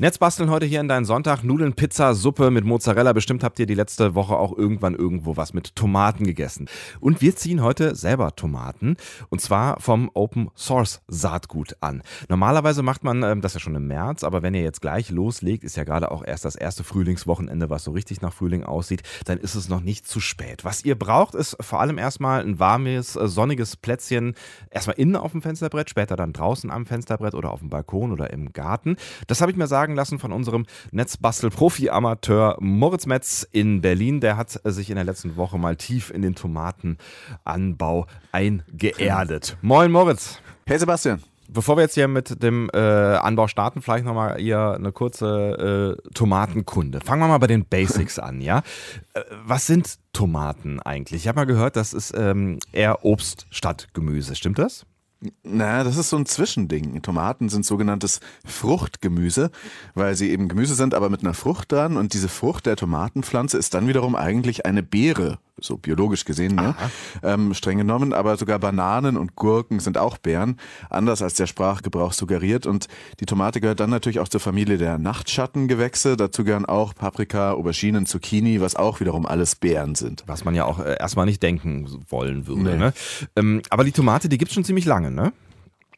Netzbasteln heute hier in deinen Sonntag. Nudeln, Pizza, Suppe mit Mozzarella. Bestimmt habt ihr die letzte Woche auch irgendwann irgendwo was mit Tomaten gegessen. Und wir ziehen heute selber Tomaten. Und zwar vom Open Source Saatgut an. Normalerweise macht man ähm, das ja schon im März, aber wenn ihr jetzt gleich loslegt, ist ja gerade auch erst das erste Frühlingswochenende, was so richtig nach Frühling aussieht, dann ist es noch nicht zu spät. Was ihr braucht, ist vor allem erstmal ein warmes, äh, sonniges Plätzchen. Erstmal innen auf dem Fensterbrett, später dann draußen am Fensterbrett oder auf dem Balkon oder im Garten. Das habe ich mir sagen sagen lassen von unserem Netzbastel-Profi-Amateur Moritz Metz in Berlin. Der hat sich in der letzten Woche mal tief in den Tomatenanbau eingeerdet. Moin Moritz. Hey Sebastian. Bevor wir jetzt hier mit dem äh, Anbau starten, vielleicht nochmal hier eine kurze äh, Tomatenkunde. Fangen wir mal bei den Basics an, ja? Äh, was sind Tomaten eigentlich? Ich habe mal gehört, das ist ähm, eher Obst statt Gemüse. Stimmt das? Naja, das ist so ein Zwischending. Tomaten sind sogenanntes Fruchtgemüse, weil sie eben Gemüse sind, aber mit einer Frucht dran. Und diese Frucht der Tomatenpflanze ist dann wiederum eigentlich eine Beere so biologisch gesehen, ne? ähm, streng genommen, aber sogar Bananen und Gurken sind auch Beeren, anders als der Sprachgebrauch suggeriert. Und die Tomate gehört dann natürlich auch zur Familie der Nachtschattengewächse. Dazu gehören auch Paprika, Auberginen, Zucchini, was auch wiederum alles Beeren sind. Was man ja auch äh, erstmal nicht denken wollen würde. Nee. Ne? Ähm, aber die Tomate, die gibt es schon ziemlich lange, ne?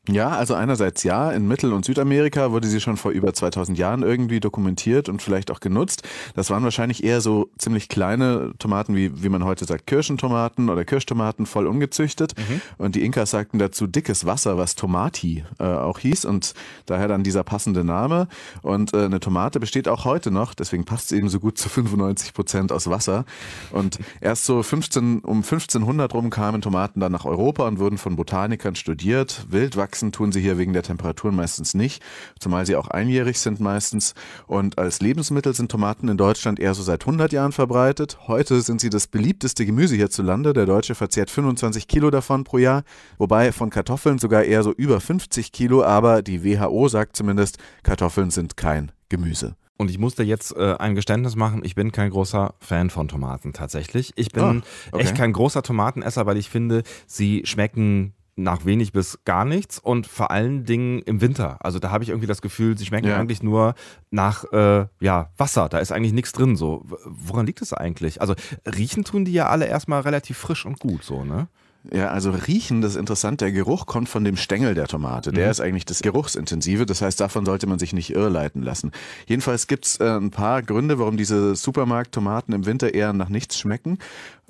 Ja, also einerseits ja, in Mittel- und Südamerika wurde sie schon vor über 2000 Jahren irgendwie dokumentiert und vielleicht auch genutzt. Das waren wahrscheinlich eher so ziemlich kleine Tomaten, wie, wie man heute sagt, Kirschentomaten oder Kirschtomaten, voll ungezüchtet. Mhm. Und die Inkas sagten dazu dickes Wasser, was Tomati äh, auch hieß und daher dann dieser passende Name. Und äh, eine Tomate besteht auch heute noch, deswegen passt sie eben so gut zu 95 Prozent aus Wasser. Und erst so 15, um 1500 rum kamen Tomaten dann nach Europa und wurden von Botanikern studiert, wildwachsen wachsen tun sie hier wegen der Temperaturen meistens nicht, zumal sie auch einjährig sind meistens. Und als Lebensmittel sind Tomaten in Deutschland eher so seit 100 Jahren verbreitet. Heute sind sie das beliebteste Gemüse hierzulande. Der Deutsche verzehrt 25 Kilo davon pro Jahr, wobei von Kartoffeln sogar eher so über 50 Kilo. Aber die WHO sagt zumindest, Kartoffeln sind kein Gemüse. Und ich musste jetzt äh, ein Geständnis machen, ich bin kein großer Fan von Tomaten tatsächlich. Ich bin oh, okay. echt kein großer Tomatenesser, weil ich finde, sie schmecken nach wenig bis gar nichts und vor allen Dingen im Winter. Also da habe ich irgendwie das Gefühl, sie schmecken ja. eigentlich nur nach äh, ja, Wasser. Da ist eigentlich nichts drin. So, woran liegt es eigentlich? Also riechen tun die ja alle erstmal relativ frisch und gut, so, ne? Ja, also riechen, das ist interessant. Der Geruch kommt von dem Stängel der Tomate. Der mhm. ist eigentlich das Geruchsintensive. Das heißt, davon sollte man sich nicht irreleiten lassen. Jedenfalls gibt's äh, ein paar Gründe, warum diese Supermarkttomaten im Winter eher nach nichts schmecken.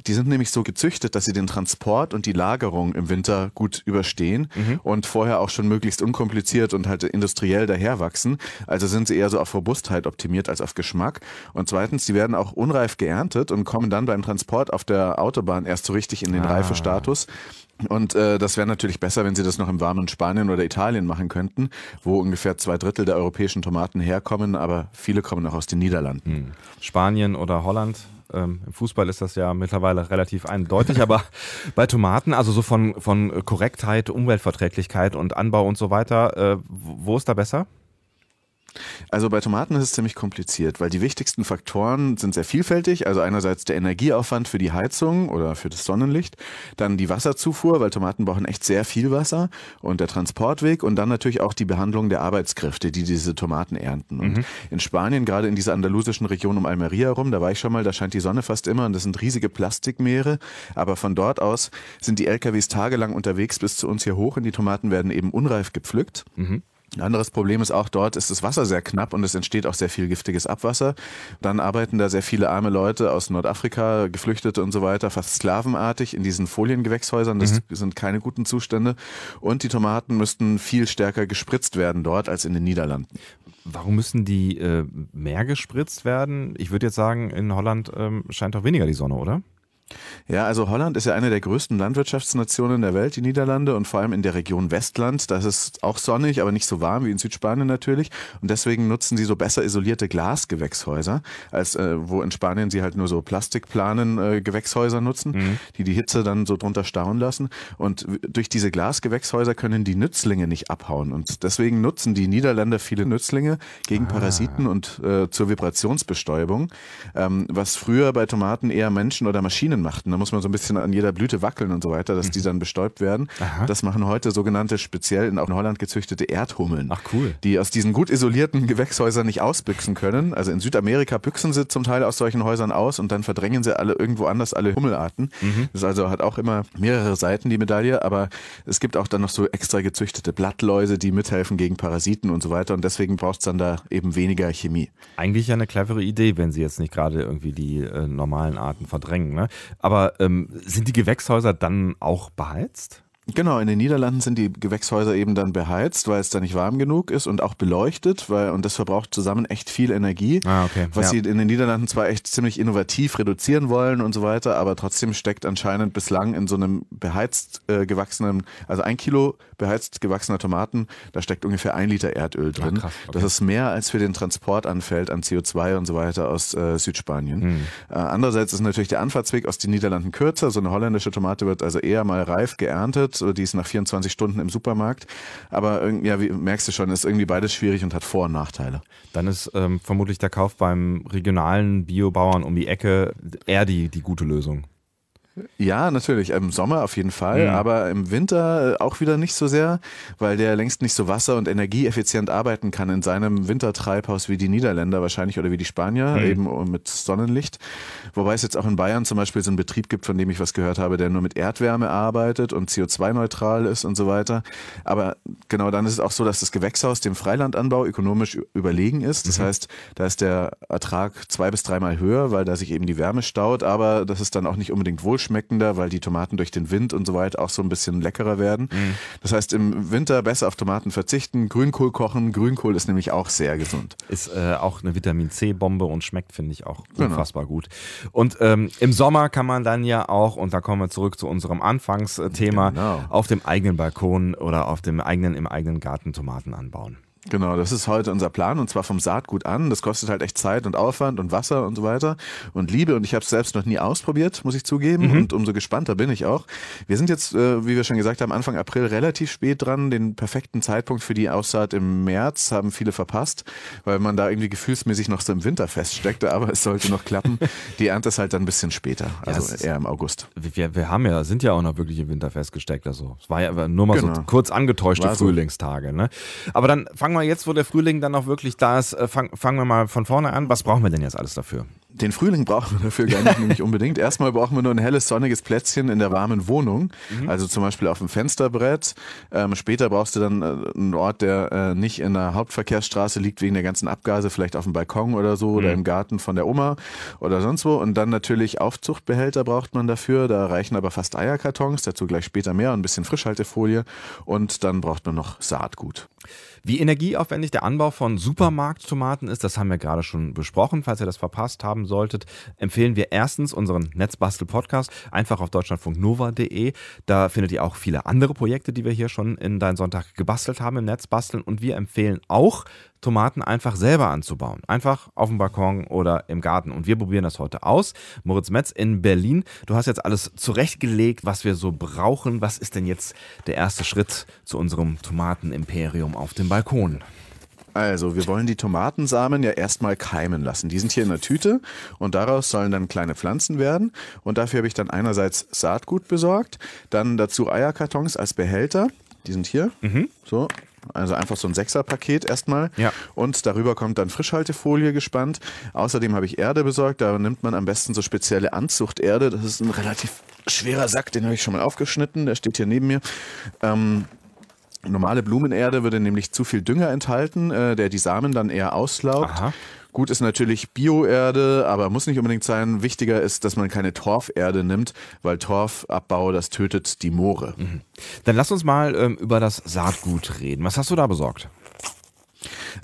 Die sind nämlich so gezüchtet, dass sie den Transport und die Lagerung im Winter gut überstehen mhm. und vorher auch schon möglichst unkompliziert und halt industriell daherwachsen. Also sind sie eher so auf Robustheit optimiert als auf Geschmack. Und zweitens, die werden auch unreif geerntet und kommen dann beim Transport auf der Autobahn erst so richtig in den ah. Reifestatus. Und äh, das wäre natürlich besser, wenn sie das noch im warmen Spanien oder Italien machen könnten, wo ungefähr zwei Drittel der europäischen Tomaten herkommen, aber viele kommen auch aus den Niederlanden. Hm. Spanien oder Holland? Ähm, Im Fußball ist das ja mittlerweile relativ eindeutig, aber bei Tomaten, also so von, von Korrektheit, Umweltverträglichkeit und Anbau und so weiter, äh, wo ist da besser? Also bei Tomaten ist es ziemlich kompliziert, weil die wichtigsten Faktoren sind sehr vielfältig. Also einerseits der Energieaufwand für die Heizung oder für das Sonnenlicht, dann die Wasserzufuhr, weil Tomaten brauchen echt sehr viel Wasser und der Transportweg und dann natürlich auch die Behandlung der Arbeitskräfte, die diese Tomaten ernten. Und mhm. in Spanien, gerade in dieser andalusischen Region um Almeria rum, da war ich schon mal, da scheint die Sonne fast immer und das sind riesige Plastikmeere. Aber von dort aus sind die LKWs tagelang unterwegs bis zu uns hier hoch und die Tomaten werden eben unreif gepflückt. Mhm. Ein anderes Problem ist auch dort ist das Wasser sehr knapp und es entsteht auch sehr viel giftiges Abwasser. Dann arbeiten da sehr viele arme Leute aus Nordafrika, Geflüchtete und so weiter, fast sklavenartig in diesen Foliengewächshäusern. Das mhm. sind keine guten Zustände. Und die Tomaten müssten viel stärker gespritzt werden dort als in den Niederlanden. Warum müssen die äh, mehr gespritzt werden? Ich würde jetzt sagen, in Holland ähm, scheint doch weniger die Sonne, oder? Ja, also Holland ist ja eine der größten Landwirtschaftsnationen der Welt, die Niederlande, und vor allem in der Region Westland. Das ist auch sonnig, aber nicht so warm wie in Südspanien natürlich. Und deswegen nutzen sie so besser isolierte Glasgewächshäuser, als äh, wo in Spanien sie halt nur so Plastikplanen äh, Gewächshäuser nutzen, mhm. die die Hitze dann so drunter stauen lassen. Und durch diese Glasgewächshäuser können die Nützlinge nicht abhauen. Und deswegen nutzen die Niederländer viele Nützlinge gegen ah. Parasiten und äh, zur Vibrationsbestäubung, ähm, was früher bei Tomaten eher Menschen oder Maschinen macht. Und da muss man so ein bisschen an jeder Blüte wackeln und so weiter, dass die dann bestäubt werden. Aha. Das machen heute sogenannte speziell in, auch in Holland gezüchtete Erdhummeln. Ach, cool. Die aus diesen gut isolierten Gewächshäusern nicht ausbüchsen können. Also in Südamerika büchsen sie zum Teil aus solchen Häusern aus und dann verdrängen sie alle irgendwo anders alle Hummelarten. Das also hat auch immer mehrere Seiten, die Medaille, aber es gibt auch dann noch so extra gezüchtete Blattläuse, die mithelfen gegen Parasiten und so weiter. Und deswegen braucht es dann da eben weniger Chemie. Eigentlich ja eine clevere Idee, wenn sie jetzt nicht gerade irgendwie die äh, normalen Arten verdrängen. Ne? Aber ähm, sind die Gewächshäuser dann auch beheizt? Genau, in den Niederlanden sind die Gewächshäuser eben dann beheizt, weil es da nicht warm genug ist und auch beleuchtet, weil und das verbraucht zusammen echt viel Energie. Ah, okay. Was Ja. sie in den Niederlanden zwar echt ziemlich innovativ reduzieren wollen und so weiter, aber trotzdem steckt anscheinend bislang in so einem beheizt äh, gewachsenen, also ein Kilo beheizt gewachsener Tomaten, da steckt ungefähr ein Liter Erdöl drin. krass, okay. Das ist mehr als für den Transport anfällt an CO2 und so weiter aus äh, Südspanien. Hm. Äh, andererseits ist natürlich der Anfahrtsweg aus den Niederlanden kürzer. So eine holländische Tomate wird also eher mal reif geerntet. So, Die ist nach 24 Stunden im Supermarkt. Aber ja, wie merkst du schon, ist irgendwie beides schwierig und hat Vor- und Nachteile. Dann ist ähm, vermutlich der Kauf beim regionalen Biobauern um die Ecke eher die, die gute Lösung. Ja, natürlich. Im Sommer auf jeden Fall, Mhm. aber im Winter äh, auch wieder nicht so sehr, weil der längst nicht so wasser- und energieeffizient arbeiten kann in seinem Wintertreibhaus wie die Niederländer wahrscheinlich oder wie die Spanier, Mhm. eben mit Sonnenlicht. Wobei es jetzt auch in Bayern zum Beispiel so einen Betrieb gibt, von dem ich was gehört habe, der nur mit Erdwärme arbeitet und CO2-neutral ist und so weiter. Aber genau dann ist es auch so, dass das Gewächshaus dem Freilandanbau ökonomisch überlegen ist. Das heißt, da ist der Ertrag zwei bis dreimal höher, weil da sich eben die Wärme staut, aber das ist dann auch nicht unbedingt wohlschmeckender, weil die Tomaten durch den Wind und so weiter auch so ein bisschen leckerer werden. Das heißt, im Winter besser auf Tomaten verzichten, Grünkohl kochen. Grünkohl ist nämlich auch sehr gesund. Ist äh, auch eine Vitamin C-Bombe und schmeckt, finde ich, auch Genau. unfassbar gut. Und ähm, im Sommer kann man dann ja auch, und da kommen wir zurück zu unserem Anfangsthema, Genau. auf dem eigenen Balkon oder auf dem eigenen, im eigenen Garten Tomaten anbauen. Genau, das ist heute unser Plan und zwar vom Saatgut an. Das kostet halt echt Zeit und Aufwand und Wasser und so weiter und Liebe und ich habe es selbst noch nie ausprobiert, muss ich zugeben und umso gespannter bin ich auch. Wir sind jetzt, äh, wie wir schon gesagt haben, Anfang April relativ spät dran. Den perfekten Zeitpunkt für die Aussaat im März haben viele verpasst, weil man da irgendwie gefühlsmäßig noch so im Winter feststeckte, aber es sollte noch klappen. Die Ernte ist halt dann ein bisschen später, also ist- eher im August. Wir, wir haben ja, sind ja auch noch wirklich im Winter festgesteckt. Also es war ja nur mal so Genau. kurz angetäuschte War so. Frühlingstage. Ne? Aber dann fangen wir jetzt, wo der Frühling dann auch wirklich da ist, äh, fang, fangen wir mal von vorne an. Was brauchen wir denn jetzt alles dafür? Den Frühling brauchen wir dafür gar nicht nämlich unbedingt. Erstmal brauchen wir nur ein helles, sonniges Plätzchen in der warmen Wohnung, also zum Beispiel auf dem Fensterbrett. Ähm, später brauchst du dann äh, einen Ort, der äh, nicht in der Hauptverkehrsstraße liegt wegen der ganzen Abgase, vielleicht auf dem Balkon oder so oder im Garten von der Oma oder sonst wo. Und dann natürlich Aufzuchtbehälter braucht man dafür. Da reichen aber fast Eierkartons, dazu gleich später mehr und ein bisschen Frischhaltefolie. Und dann braucht man noch Saatgut. Wie energieaufwendig der Anbau von Supermarkttomaten ist, das haben wir gerade schon besprochen. Falls ihr das verpasst haben solltet, empfehlen wir erstens unseren Netzbastel-Podcast einfach auf deutschlandfunknova.de. Da findet ihr auch viele andere Projekte, die wir hier schon in Dein Sonntag gebastelt haben im Netzbasteln. Und wir empfehlen auch, Tomaten einfach selber anzubauen. Einfach auf dem Balkon oder im Garten. Und wir probieren das heute aus. Moritz Metz in Berlin. Du hast jetzt alles zurechtgelegt, was wir so brauchen. Was ist denn jetzt der erste Schritt zu unserem Tomatenimperium auf dem Balkon? Also, wir wollen die Tomatensamen ja erstmal keimen lassen. Die sind hier in der Tüte und daraus sollen dann kleine Pflanzen werden. Und dafür habe ich dann einerseits Saatgut besorgt, dann dazu Eierkartons als Behälter. Die sind hier. So. Also einfach so ein Sechserpaket erstmal. Ja. Und darüber kommt dann Frischhaltefolie gespannt. Außerdem habe ich Erde besorgt. Da nimmt man am besten so spezielle Anzuchterde. Das ist ein relativ schwerer Sack, den habe ich schon mal aufgeschnitten. Der steht hier neben mir. Ähm, Normale Blumenerde würde nämlich zu viel Dünger enthalten, äh, der die Samen dann eher auslaugt. Aha. Gut ist natürlich Bioerde, aber muss nicht unbedingt sein. Wichtiger ist, dass man keine Torferde nimmt, weil Torfabbau, das tötet die Moore. Dann lass uns mal ähm, über das Saatgut reden. Was hast du da besorgt?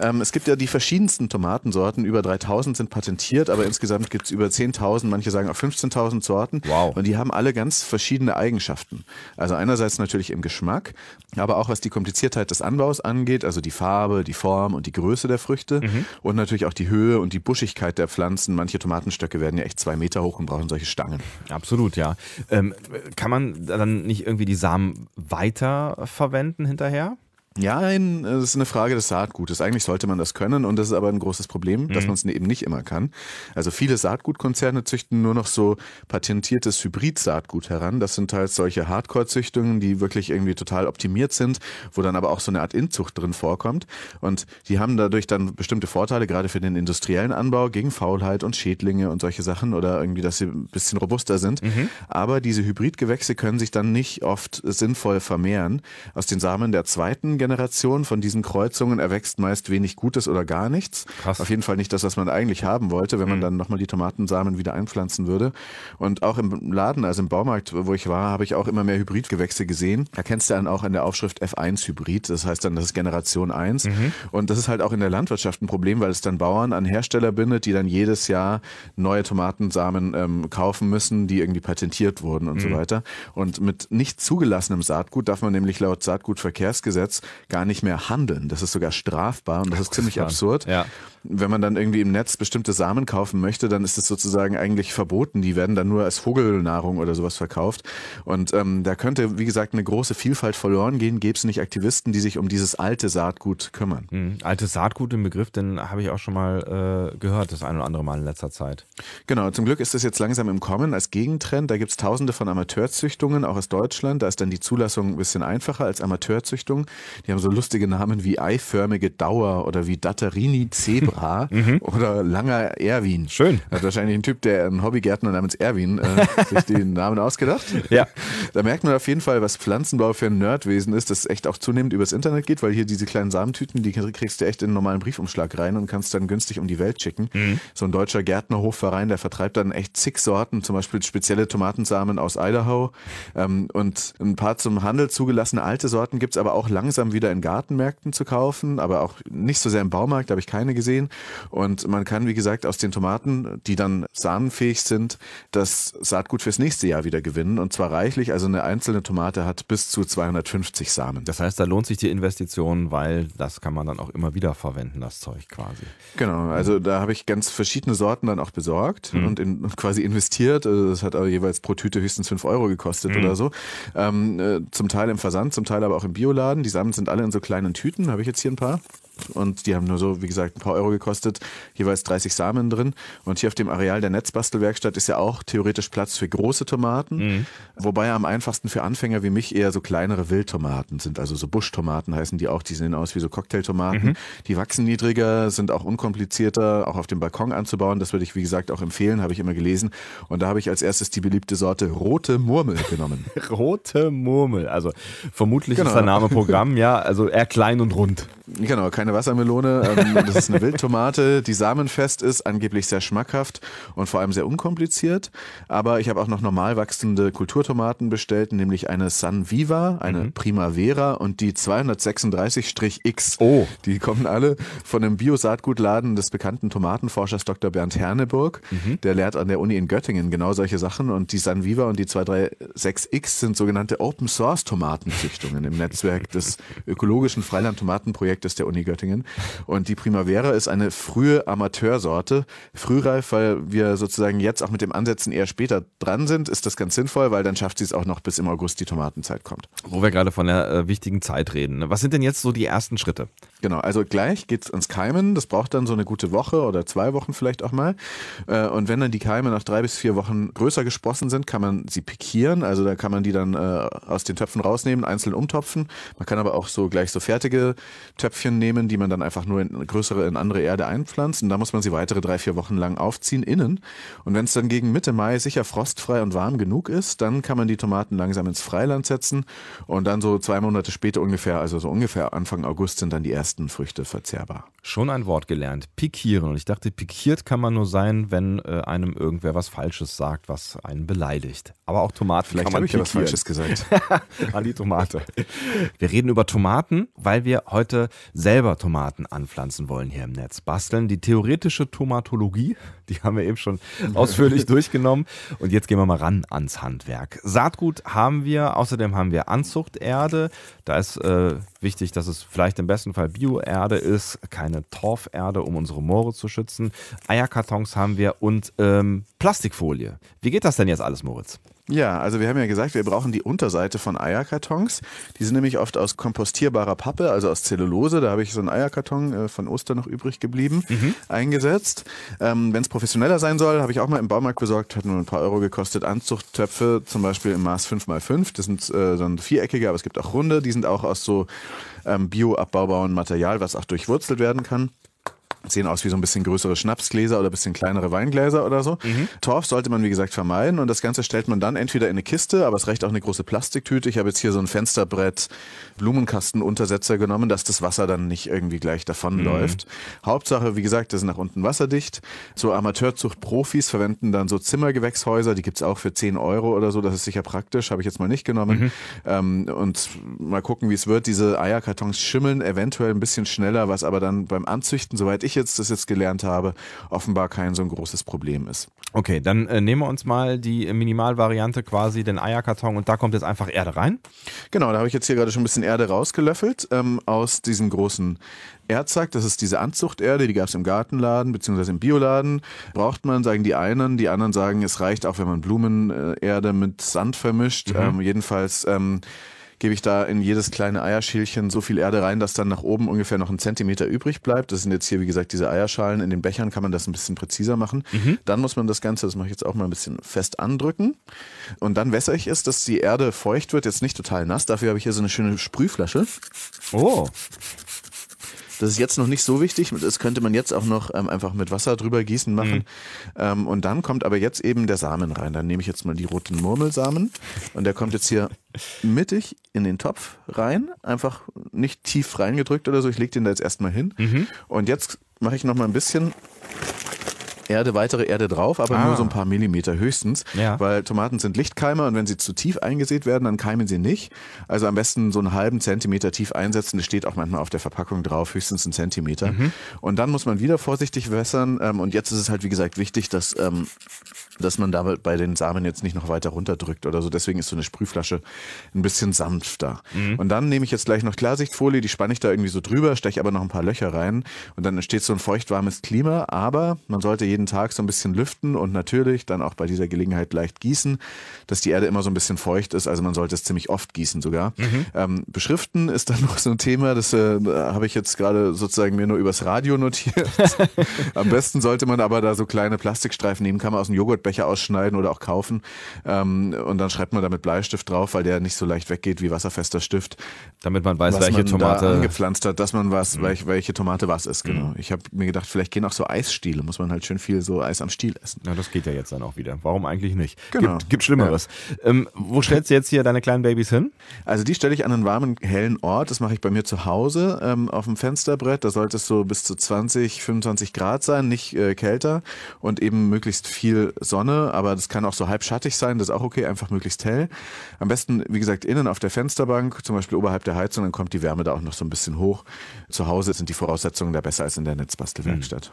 Ähm, es gibt ja die verschiedensten Tomatensorten. Über 3000 sind patentiert, aber insgesamt gibt es über 10.000, manche sagen auch 15.000 Sorten. Wow. Und die haben alle ganz verschiedene Eigenschaften. Also einerseits natürlich im Geschmack, aber auch was die Kompliziertheit des Anbaus angeht, also die Farbe, die Form und die Größe der Früchte und natürlich auch die Höhe und die Buschigkeit der Pflanzen. Manche Tomatenstöcke werden ja echt zwei Meter hoch und brauchen solche Stangen. Absolut, ja. Ähm, kann man dann nicht irgendwie die Samen weiter verwenden hinterher? Ja, es ist eine Frage des Saatgutes. Eigentlich sollte man das können und das ist aber ein großes Problem, dass mhm. man es eben nicht immer kann. Also viele Saatgutkonzerne züchten nur noch so patentiertes Hybrid-Saatgut heran. Das sind halt solche Hardcore-Züchtungen, die wirklich irgendwie total optimiert sind, wo dann aber auch so eine Art Inzucht drin vorkommt. Und die haben dadurch dann bestimmte Vorteile, gerade für den industriellen Anbau, gegen Faulheit und Schädlinge und solche Sachen oder irgendwie, dass sie ein bisschen robuster sind. Mhm. Aber diese Hybridgewächse können sich dann nicht oft sinnvoll vermehren. Aus den Samen der zweiten Generation von diesen Kreuzungen erwächst meist wenig Gutes oder gar nichts. Krass. Auf jeden Fall nicht das, was man eigentlich haben wollte, wenn man mhm. dann nochmal die Tomatensamen wieder einpflanzen würde. Und auch im Laden, also im Baumarkt, wo ich war, habe ich auch immer mehr Hybridgewächse gesehen. Da kennst du dann auch in der Aufschrift F1 Hybrid. Das heißt dann, das ist Generation 1. Mhm. Und das ist halt auch in der Landwirtschaft ein Problem, weil es dann Bauern an Hersteller bindet, die dann jedes Jahr neue Tomatensamen ähm, kaufen müssen, die irgendwie patentiert wurden und mhm. so weiter. Und mit nicht zugelassenem Saatgut darf man nämlich laut Saatgutverkehrsgesetz gar nicht mehr handeln. Das ist sogar strafbar und das ist ziemlich absurd. Ja. Wenn man dann irgendwie im Netz bestimmte Samen kaufen möchte, dann ist es sozusagen eigentlich verboten. Die werden dann nur als Vogelnahrung oder sowas verkauft. Und ähm, da könnte, wie gesagt, eine große Vielfalt verloren gehen, gäbe es nicht Aktivisten, die sich um dieses alte Saatgut kümmern. Mhm. Altes Saatgut, im Begriff, den habe ich auch schon mal äh, gehört, das ein oder andere Mal in letzter Zeit. Genau, zum Glück ist das jetzt langsam im Kommen als Gegentrend. Da gibt es tausende von Amateurzüchtungen, auch aus Deutschland. Da ist dann die Zulassung ein bisschen einfacher als Amateurzüchtung. Die haben so lustige Namen wie eiförmige Dauer oder wie Datterini Zebra mhm. oder langer Erwin. Schön. Hat wahrscheinlich ein Typ, der ein Hobbygärtner namens Erwin äh, sich den Namen ausgedacht. Ja. Da merkt man auf jeden Fall, was Pflanzenbau für ein Nerdwesen ist, das echt auch zunehmend übers Internet geht, weil hier diese kleinen Samentüten, die kriegst du echt in einen normalen Briefumschlag rein und kannst dann günstig um die Welt schicken. Mhm. So ein deutscher Gärtnerhofverein, der vertreibt dann echt zig Sorten, zum Beispiel spezielle Tomatensamen aus Idaho ähm, und ein paar zum Handel zugelassene alte Sorten gibt es aber auch langsam wieder in Gartenmärkten zu kaufen, aber auch nicht so sehr im Baumarkt, da habe ich keine gesehen. Und man kann, wie gesagt, aus den Tomaten, die dann samenfähig sind, das Saatgut fürs nächste Jahr wieder gewinnen und zwar reichlich. Also eine einzelne Tomate hat bis zu 250 Samen. Das heißt, da lohnt sich die Investition, weil das kann man dann auch immer wieder verwenden, das Zeug quasi. Genau, also da habe ich ganz verschiedene Sorten dann auch besorgt mhm. und in, quasi investiert. Also das hat aber jeweils pro Tüte höchstens 5 Euro gekostet mhm. oder so. Ähm, äh, zum Teil im Versand, zum Teil aber auch im Bioladen. Die Samen sind alle in so kleinen Tüten, habe ich jetzt hier ein paar und die haben nur so, wie gesagt, ein paar Euro gekostet, jeweils 30 Samen drin. Und hier auf dem Areal der Netzbastelwerkstatt ist ja auch theoretisch Platz für große Tomaten, mhm. wobei am einfachsten für Anfänger wie mich eher so kleinere Wildtomaten sind, also so Buschtomaten heißen die auch, die sehen aus wie so Cocktailtomaten. Mhm. Die wachsen niedriger, sind auch unkomplizierter, auch auf dem Balkon anzubauen. Das würde ich, wie gesagt, auch empfehlen, habe ich immer gelesen. Und da habe ich als erstes die beliebte Sorte Rote Murmel genommen. Rote Murmel, also vermutlich genau. ist der Name Programm, ja, also eher klein und rund. Genau, keine Wassermelone. Ähm, das ist eine Wildtomate, die samenfest ist, angeblich sehr schmackhaft und vor allem sehr unkompliziert. Aber ich habe auch noch normal wachsende Kulturtomaten bestellt, nämlich eine San Viva, eine mhm. Primavera und die 236-X. Oh. Die kommen alle von einem Bio-Saatgutladen des bekannten Tomatenforschers Dr. Bernd Herneburg. Mhm. Der lehrt an der Uni in Göttingen genau solche Sachen. Und die San Viva und die 236X sind sogenannte Open-Source-Tomatenzüchtungen im Netzwerk des ökologischen Freiland-Tomatenprojektes der Uni Göttingen. Und die Primavera ist eine frühe Amateursorte. Frühreif, weil wir sozusagen jetzt auch mit dem Ansetzen eher später dran sind, ist das ganz sinnvoll, weil dann schafft sie es auch noch bis im August die Tomatenzeit kommt. Wo wir gerade von der äh, wichtigen Zeit reden. Ne? Was sind denn jetzt so die ersten Schritte? Genau, also gleich geht es ans Keimen. Das braucht dann so eine gute Woche oder zwei Wochen vielleicht auch mal. Äh, und wenn dann die Keime nach drei bis vier Wochen größer gesprossen sind, kann man sie pikieren. Also da kann man die dann äh, aus den Töpfen rausnehmen, einzeln umtopfen. Man kann aber auch so gleich so fertige Töpfchen nehmen, die man dann einfach nur in größere, in andere Erde einpflanzt. Und da muss man sie weitere drei, vier Wochen lang aufziehen innen. Und wenn es dann gegen Mitte Mai sicher frostfrei und warm genug ist, dann kann man die Tomaten langsam ins Freiland setzen. Und dann so zwei Monate später ungefähr, also so ungefähr Anfang August sind dann die ersten Früchte verzehrbar. Schon ein Wort gelernt. Pikieren. Und ich dachte, pikiert kann man nur sein, wenn äh, einem irgendwer was Falsches sagt, was einen beleidigt. Aber auch Tomaten Vielleicht man ich ja was Falsches gesagt. An die Tomate. Wir reden über Tomaten, weil wir heute selber Tomaten anpflanzen wollen hier im Netz. Basteln. Die theoretische Tomatologie, die haben wir eben schon ausführlich durchgenommen. Und jetzt gehen wir mal ran ans Handwerk. Saatgut haben wir, außerdem haben wir Anzuchterde. Da ist äh, wichtig, dass es vielleicht im besten Fall Bio Bioerde ist, keine Torferde, um unsere Moore zu schützen. Eierkartons haben wir und ähm, Plastikfolie. Wie geht das denn jetzt alles, Moritz? Ja, also wir haben ja gesagt, wir brauchen die Unterseite von Eierkartons. Die sind nämlich oft aus kompostierbarer Pappe, also aus Zellulose. Da habe ich so einen Eierkarton äh, von Ostern noch übrig geblieben, mhm. eingesetzt. Ähm, Wenn es professioneller sein soll, habe ich auch mal im Baumarkt besorgt, hat nur ein paar Euro gekostet. Anzuchttöpfe, zum Beispiel im Maß 5x5. Das sind äh, so ein viereckige, aber es gibt auch runde. Die sind auch aus so ähm, bioabbaubaren Material, was auch durchwurzelt werden kann sehen aus wie so ein bisschen größere Schnapsgläser oder ein bisschen kleinere Weingläser oder so. Mhm. Torf sollte man, wie gesagt, vermeiden und das Ganze stellt man dann entweder in eine Kiste, aber es reicht auch eine große Plastiktüte. Ich habe jetzt hier so ein Fensterbrett, Blumenkastenuntersetzer genommen, dass das Wasser dann nicht irgendwie gleich davonläuft. Mhm. Hauptsache, wie gesagt, das ist nach unten wasserdicht. So Amateurzucht-Profis verwenden dann so Zimmergewächshäuser, die gibt's auch für 10 Euro oder so, das ist sicher praktisch, habe ich jetzt mal nicht genommen. Mhm. Ähm, und mal gucken, wie es wird. Diese Eierkartons schimmeln eventuell ein bisschen schneller, was aber dann beim Anzüchten, soweit ich ich jetzt das jetzt gelernt habe, offenbar kein so ein großes Problem ist. Okay, dann äh, nehmen wir uns mal die Minimalvariante quasi, den Eierkarton und da kommt jetzt einfach Erde rein. Genau, da habe ich jetzt hier gerade schon ein bisschen Erde rausgelöffelt ähm, aus diesem großen Erdsack. Das ist diese Anzuchterde, die gab es im Gartenladen bzw. im Bioladen. Braucht man, sagen die einen, die anderen sagen, es reicht auch, wenn man Blumenerde mit Sand vermischt. Mhm. Ähm, jedenfalls ähm, gebe ich da in jedes kleine Eierschälchen so viel Erde rein, dass dann nach oben ungefähr noch ein Zentimeter übrig bleibt. Das sind jetzt hier, wie gesagt, diese Eierschalen. In den Bechern kann man das ein bisschen präziser machen. Mhm. Dann muss man das Ganze, das mache ich jetzt auch mal ein bisschen fest andrücken. Und dann wässere ich es, dass die Erde feucht wird, jetzt nicht total nass. Dafür habe ich hier so eine schöne Sprühflasche. Oh. Das ist jetzt noch nicht so wichtig. Das könnte man jetzt auch noch ähm, einfach mit Wasser drüber gießen machen. Mhm. Ähm, und dann kommt aber jetzt eben der Samen rein. Dann nehme ich jetzt mal die roten Murmelsamen und der kommt jetzt hier mittig in den Topf rein. Einfach nicht tief reingedrückt oder so. Ich lege den da jetzt erstmal hin. Mhm. Und jetzt mache ich noch mal ein bisschen Erde, weitere Erde drauf, aber ah. nur so ein paar Millimeter höchstens, ja. weil Tomaten sind Lichtkeimer und wenn sie zu tief eingesät werden, dann keimen sie nicht. Also am besten so einen halben Zentimeter tief einsetzen. Das steht auch manchmal auf der Verpackung drauf, höchstens einen Zentimeter. Mhm. Und dann muss man wieder vorsichtig wässern. Ähm, und jetzt ist es halt, wie gesagt, wichtig, dass, ähm, dass man damit bei den Samen jetzt nicht noch weiter runterdrückt oder so. Deswegen ist so eine Sprühflasche ein bisschen sanfter. Mhm. Und dann nehme ich jetzt gleich noch Klarsichtfolie, die spanne ich da irgendwie so drüber, steche aber noch ein paar Löcher rein und dann entsteht so ein feuchtwarmes Klima. Aber man sollte jeden Tag so ein bisschen lüften und natürlich dann auch bei dieser Gelegenheit leicht gießen, dass die Erde immer so ein bisschen feucht ist. Also man sollte es ziemlich oft gießen sogar. Mhm. Ähm, beschriften ist dann noch so ein Thema, das äh, habe ich jetzt gerade sozusagen mir nur übers Radio notiert. Am besten sollte man aber da so kleine Plastikstreifen nehmen, kann man aus dem Joghurtbecher ausschneiden oder auch kaufen. Ähm, und dann schreibt man da mit Bleistift drauf, weil der nicht so leicht weggeht wie wasserfester Stift. Damit man weiß, welche man Tomate angepflanzt hat, dass man was, mhm. welche, welche Tomate was ist, genau. Mhm. Ich habe mir gedacht, vielleicht gehen auch so Eisstiele, muss man halt schön viel so Eis am Stiel essen. Ja, das geht ja jetzt dann auch wieder. Warum eigentlich nicht? Genau. Gibt, gibt Schlimmeres. Ja. Ähm, wo stellst du jetzt hier deine kleinen Babys hin? Also die stelle ich an einen warmen, hellen Ort. Das mache ich bei mir zu Hause ähm, auf dem Fensterbrett. Da sollte es so bis zu 20, 25 Grad sein, nicht äh, kälter und eben möglichst viel Sonne. Aber das kann auch so halb schattig sein. Das ist auch okay, einfach möglichst hell. Am besten, wie gesagt, innen auf der Fensterbank, zum Beispiel oberhalb der Heizung. Dann kommt die Wärme da auch noch so ein bisschen hoch. Zu Hause sind die Voraussetzungen da besser als in der Netzbastelwerkstatt. Hm.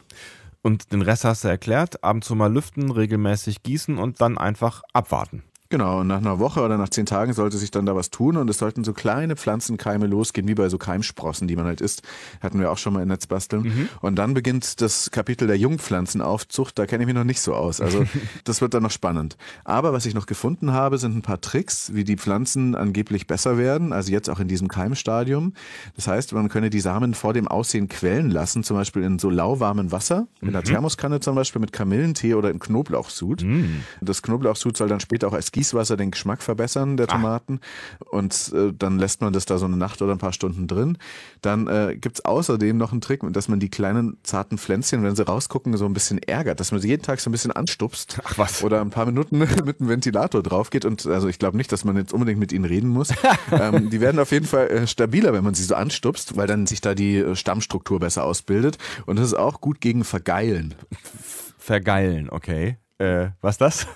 Und den Rest hast du erklärt. Ab und zu mal lüften, regelmäßig gießen und dann einfach abwarten. Genau, und nach einer Woche oder nach zehn Tagen sollte sich dann da was tun und es sollten so kleine Pflanzenkeime losgehen, wie bei so Keimsprossen, die man halt isst. Hatten wir auch schon mal in Netzbasteln. Mhm. Und dann beginnt das Kapitel der Jungpflanzenaufzucht, da kenne ich mich noch nicht so aus. Also das wird dann noch spannend. Aber was ich noch gefunden habe, sind ein paar Tricks, wie die Pflanzen angeblich besser werden, also jetzt auch in diesem Keimstadium. Das heißt, man könne die Samen vor dem Aussehen quellen lassen, zum Beispiel in so lauwarmem Wasser, in einer mhm. Thermoskanne zum Beispiel mit Kamillentee oder in Knoblauchsud. Mhm. Das Knoblauchsud soll dann später auch als Gießwasser den Geschmack verbessern der ah. Tomaten. Ah. Und äh, dann lässt man das da so eine Nacht oder ein paar Stunden drin. Dann äh, gibt außerdem noch einen Trick, dass man die kleinen zarten Pflänzchen, wenn sie rausgucken, so ein bisschen ärgert, dass man sie jeden Tag so ein bisschen anstupst. Ach was. Oder ein paar Minuten mit einem Ventilator drauf geht. Und also ich glaube nicht, dass man jetzt unbedingt mit ihnen reden muss. ähm, die werden auf jeden Fall äh, stabiler, wenn man sie so anstupst, weil dann sich da die äh, Stammstruktur besser ausbildet. Und das ist auch gut gegen Vergeilen. Vergeilen, okay. Äh, was das?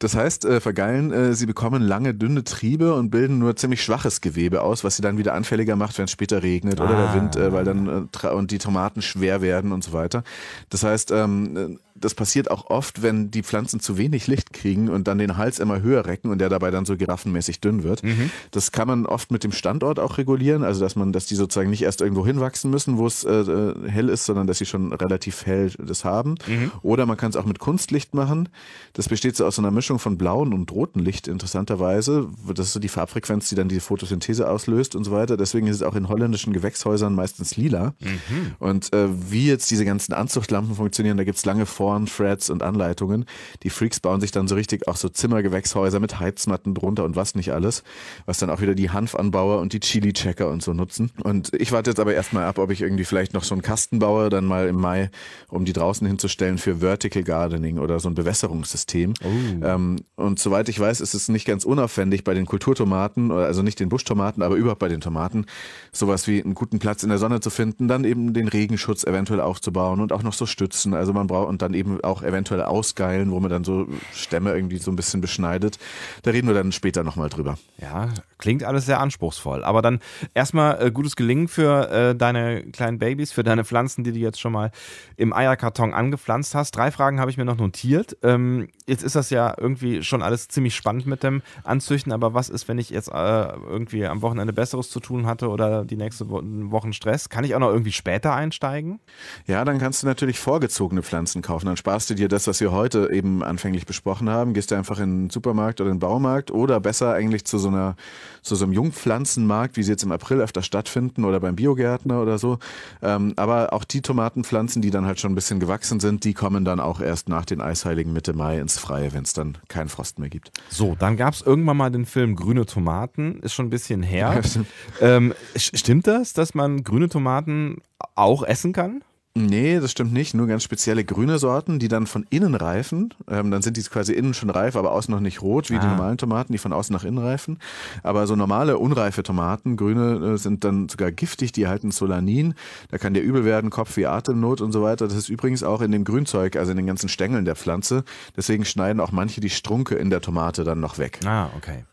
Das heißt, äh, vergeilen, äh, sie bekommen lange, dünne Triebe und bilden nur ziemlich schwaches Gewebe aus, was sie dann wieder anfälliger macht, wenn es später regnet ah. oder der ah. Wind, äh, weil dann äh, und die Tomaten schwer werden und so weiter. Das heißt, ähm, das passiert auch oft, wenn die Pflanzen zu wenig Licht kriegen und dann den Hals immer höher recken und der dabei dann so giraffenmäßig dünn wird. Mhm. Das kann man oft mit dem Standort auch regulieren, also dass man, dass die sozusagen nicht erst irgendwo hinwachsen müssen, wo es äh, äh, hell ist, sondern dass sie schon relativ hell das haben. Mhm. Oder man kann es auch mit Kunstlicht machen. Das besteht so aus einer Mischung von blauen und roten Licht, interessanterweise. Das ist so die Farbfrequenz, die dann die Photosynthese auslöst und so weiter. Deswegen ist es auch in holländischen Gewächshäusern meistens lila. Mhm. Und äh, wie jetzt diese ganzen Anzuchtlampen funktionieren, da gibt es lange Foren, Threads und Anleitungen. Die Freaks bauen sich dann so richtig auch so Zimmergewächshäuser mit Heizmatten drunter und was nicht alles, was dann auch wieder die Hanfanbauer und die Chili-Checker und so nutzen. Und ich warte jetzt aber erstmal ab, ob ich irgendwie vielleicht noch so einen Kasten baue, dann mal im Mai, um die draußen hinzustellen für Vertical Gardening oder so ein Bewässerungssystem. Oh. Ähm, und soweit ich weiß, ist es nicht ganz unaufwendig bei den Kulturtomaten, also nicht den Buschtomaten, aber überhaupt bei den Tomaten, sowas wie einen guten Platz in der Sonne zu finden, dann eben den Regenschutz eventuell aufzubauen und auch noch so Stützen. Also man braucht und dann eben auch eventuell ausgeilen, wo man dann so Stämme irgendwie so ein bisschen beschneidet. Da reden wir dann später nochmal drüber. Ja, klingt alles sehr anspruchsvoll. Aber dann erstmal äh, gutes Gelingen für äh, deine kleinen Babys, für deine Pflanzen, die du jetzt schon mal im Eierkarton angepflanzt hast. Drei Fragen habe ich mir noch notiert. Ähm, jetzt ist das ja irgendwie schon alles ziemlich spannend mit dem Anzüchten, aber was ist, wenn ich jetzt äh, irgendwie am Wochenende Besseres zu tun hatte oder die nächste Wochen Stress? Kann ich auch noch irgendwie später einsteigen? Ja, dann kannst du natürlich vorgezogene Pflanzen kaufen. Dann sparst du dir das, was wir heute eben anfänglich besprochen haben. Gehst du einfach in den Supermarkt oder in den Baumarkt oder besser eigentlich zu so einer zu so einem Jungpflanzenmarkt, wie sie jetzt im April öfter stattfinden oder beim Biogärtner oder so. Ähm, aber auch die Tomatenpflanzen, die dann halt schon ein bisschen gewachsen sind, die kommen dann auch erst nach den Eisheiligen Mitte Mai ins Freie, wenn es dann keinen Frost mehr gibt. So, dann gab es irgendwann mal den Film Grüne Tomaten, ist schon ein bisschen her. ähm, stimmt das, dass man grüne Tomaten auch essen kann? Nee, das stimmt nicht. Nur ganz spezielle grüne Sorten, die dann von innen reifen. Ähm, dann sind die quasi innen schon reif, aber außen noch nicht rot, wie ah. die normalen Tomaten, die von außen nach innen reifen. Aber so normale, unreife Tomaten, grüne, äh, sind dann sogar giftig, die halten Solanin. Da kann dir übel werden, Kopf wie Atemnot und so weiter. Das ist übrigens auch in dem Grünzeug, also in den ganzen Stängeln der Pflanze. Deswegen schneiden auch manche die Strunke in der Tomate dann noch weg. Ah, okay.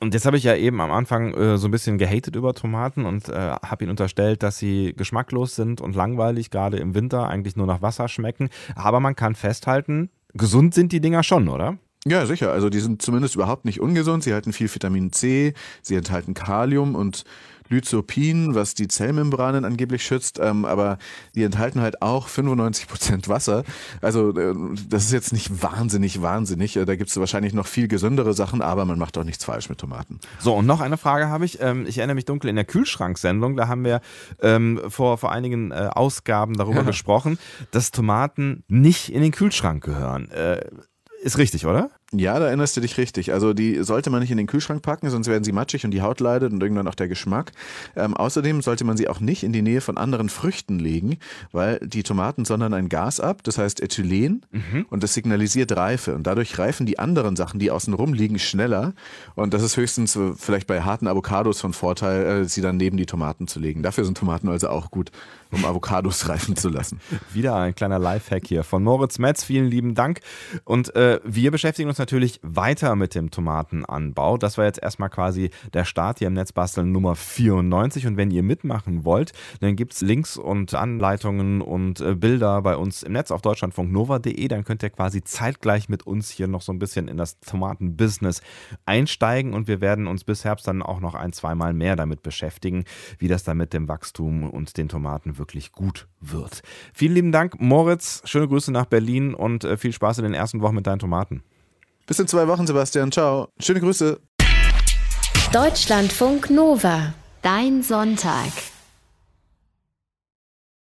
Und jetzt habe ich ja eben am Anfang äh, so ein bisschen gehatet über Tomaten und äh, habe ihnen unterstellt, dass sie geschmacklos sind und langweilig, gerade im Winter eigentlich nur nach Wasser schmecken. Aber man kann festhalten, gesund sind die Dinger schon, oder? Ja, sicher. Also die sind zumindest überhaupt nicht ungesund. Sie halten viel Vitamin C, sie enthalten Kalium und Lyzopin, was die Zellmembranen angeblich schützt, ähm, aber die enthalten halt auch 95 Prozent Wasser. Also äh, das ist jetzt nicht wahnsinnig, wahnsinnig. Äh, da gibt es wahrscheinlich noch viel gesündere Sachen, aber man macht auch nichts falsch mit Tomaten. So, und noch eine Frage habe ich. Ähm, ich erinnere mich dunkel in der Kühlschranksendung, da haben wir ähm, vor, vor einigen äh, Ausgaben darüber ja. gesprochen, dass Tomaten nicht in den Kühlschrank gehören. Äh, ist richtig, oder? Ja, da erinnerst du dich richtig. Also die sollte man nicht in den Kühlschrank packen, sonst werden sie matschig und die Haut leidet und irgendwann auch der Geschmack. Ähm, außerdem sollte man sie auch nicht in die Nähe von anderen Früchten legen, weil die Tomaten sondern ein Gas ab, das heißt Ethylen, mhm. und das signalisiert Reife. Und dadurch reifen die anderen Sachen, die außen rum liegen, schneller. Und das ist höchstens äh, vielleicht bei harten Avocados von Vorteil, äh, sie dann neben die Tomaten zu legen. Dafür sind Tomaten also auch gut, um Avocados reifen zu lassen. Wieder ein kleiner Lifehack hier von Moritz Metz. Vielen lieben Dank. Und äh, wir beschäftigen uns uns natürlich weiter mit dem Tomatenanbau. Das war jetzt erstmal quasi der Start hier im Netzbasteln Nummer 94. Und wenn ihr mitmachen wollt, dann gibt es Links und Anleitungen und äh, Bilder bei uns im Netz auf deutschlandfunknova.de. Dann könnt ihr quasi zeitgleich mit uns hier noch so ein bisschen in das Tomatenbusiness einsteigen. Und wir werden uns bis Herbst dann auch noch ein, zweimal mehr damit beschäftigen, wie das dann mit dem Wachstum und den Tomaten wirklich gut wird. Vielen lieben Dank, Moritz. Schöne Grüße nach Berlin und äh, viel Spaß in den ersten Wochen mit deinen Tomaten. Bis in zwei Wochen, Sebastian. Ciao. Schöne Grüße. Deutschlandfunk Nova. Dein Sonntag.